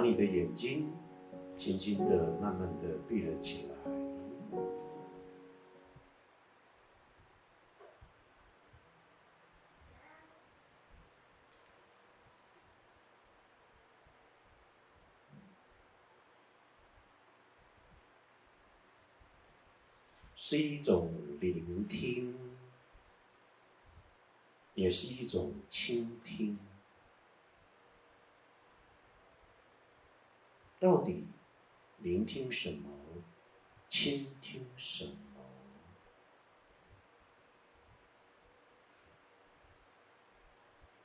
把你的眼睛轻轻的、慢慢的闭了起来。是一种聆听，也是一种倾听。到底聆听什么？倾听什么？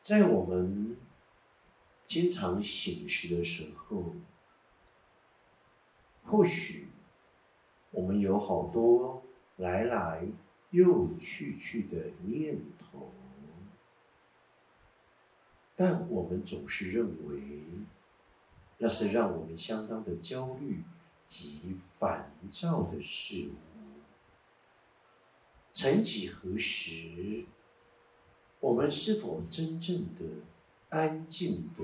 在我们经常醒时的时候，或许我们有好多。来来又去去的念头，但我们总是认为那是让我们相当的焦虑及烦躁的事物。曾几何时，我们是否真正的安静的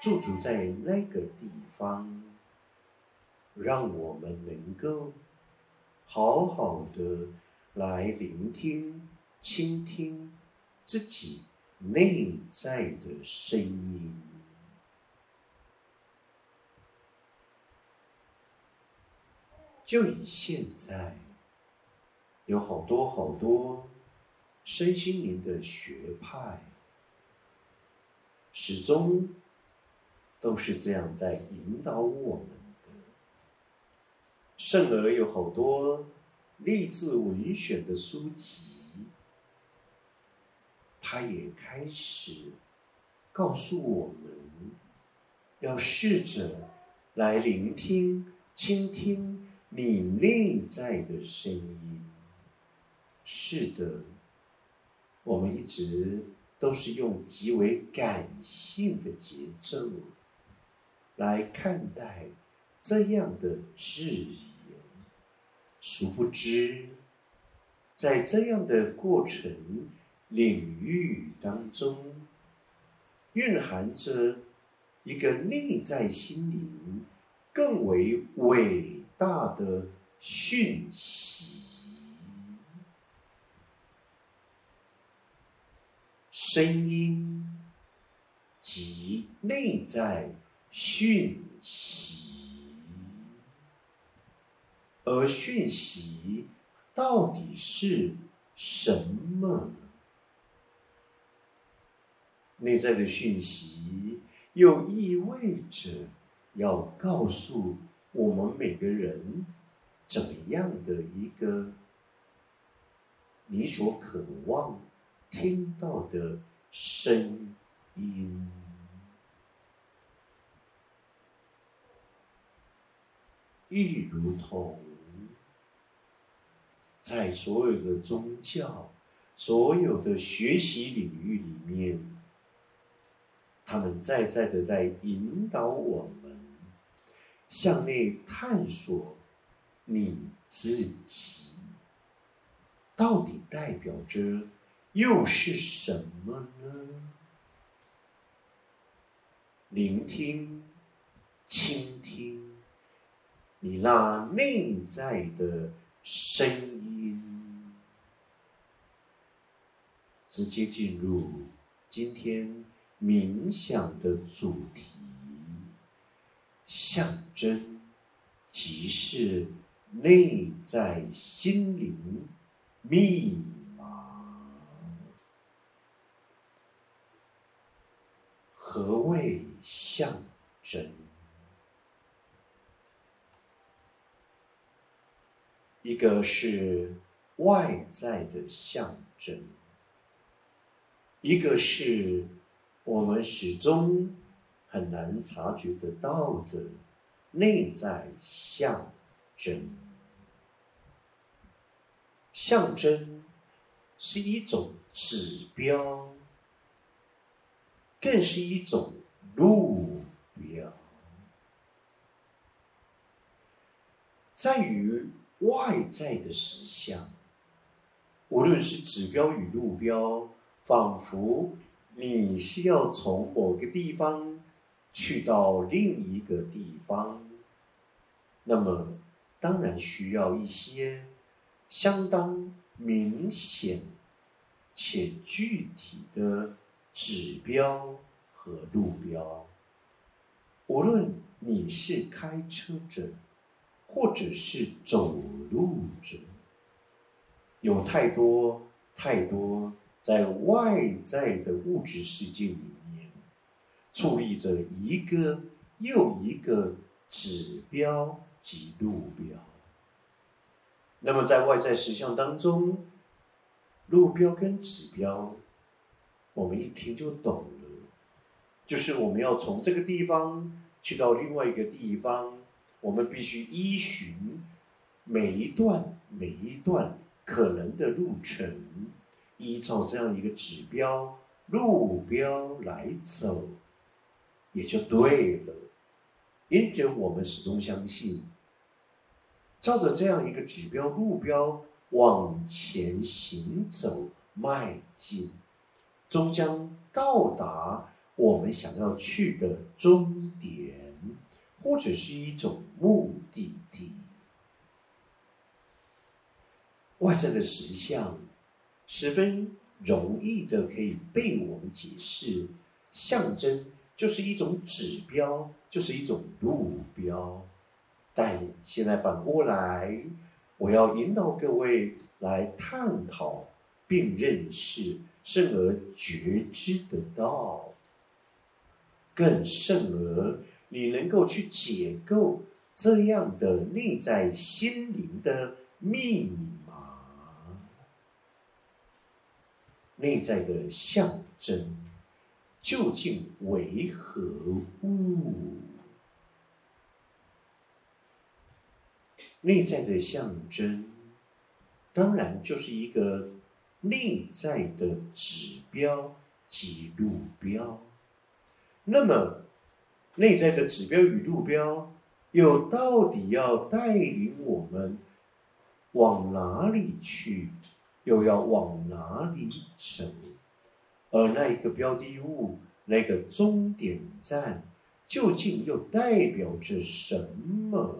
驻足在那个地方，让我们能够？好好的来聆听、倾听自己内在的声音。就以现在，有好多好多身心灵的学派，始终都是这样在引导我们的。甚而有好多励志文选的书籍，他也开始告诉我们，要试着来聆听、倾听你内在的声音。是的，我们一直都是用极为感性的节奏来看待这样的质疑。殊不知，在这样的过程领域当中，蕴含着一个内在心灵更为伟大的讯息。声音及内在讯息。而讯息到底是什么？内在的讯息又意味着要告诉我们每个人怎么样的一个你所渴望听到的声音？亦如同。在所有的宗教、所有的学习领域里面，他们在在的在引导我们向内探索你自己，到底代表着又是什么呢？聆听、倾听你那内在的声音。直接进入今天冥想的主题，象征即是内在心灵密码。何谓象征？一个是外在的象征。一个是我们始终很难察觉得到的内在象征，象征是一种指标，更是一种路标，在于外在的实相，无论是指标与路标。仿佛你是要从某个地方去到另一个地方，那么当然需要一些相当明显且具体的指标和路标。无论你是开车者，或者是走路者，有太多太多在外在的物质世界里面，矗立着一个又一个指标及路标。那么在外在实相当中，路标跟指标，我们一听就懂了，就是我们要从这个地方去到另外一个地方。我们必须依循每一段每一段可能的路程，依照这样一个指标路标来走，也就对了。因着我们始终相信，照着这样一个指标路标往前行走迈进，终将到达我们想要去的终点。或者是一种目的地，外在的实相十分容易的可以被我们解释，象征就是一种指标，就是一种路标。但现在反过来，我要引导各位来探讨并认识，甚而觉知的道，更甚而。你能够去解构这样的内在心灵的密码，内在的象征究竟为何物？内在的象征，当然就是一个内在的指标及路标。那么。内在的指标与路标，又到底要带领我们往哪里去？又要往哪里走？而那一个标的物，那个终点站，究竟又代表着什么？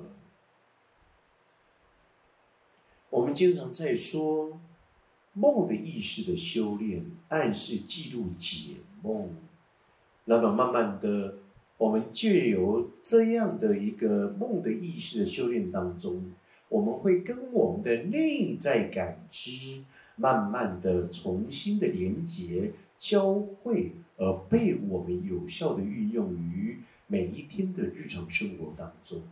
我们经常在说梦的意识的修炼，暗示记录解梦，那么慢慢的。我们借由这样的一个梦的意识的修炼当中，我们会跟我们的内在感知慢慢的重新的连接教会，而被我们有效的运用于每一天的日常生活当中。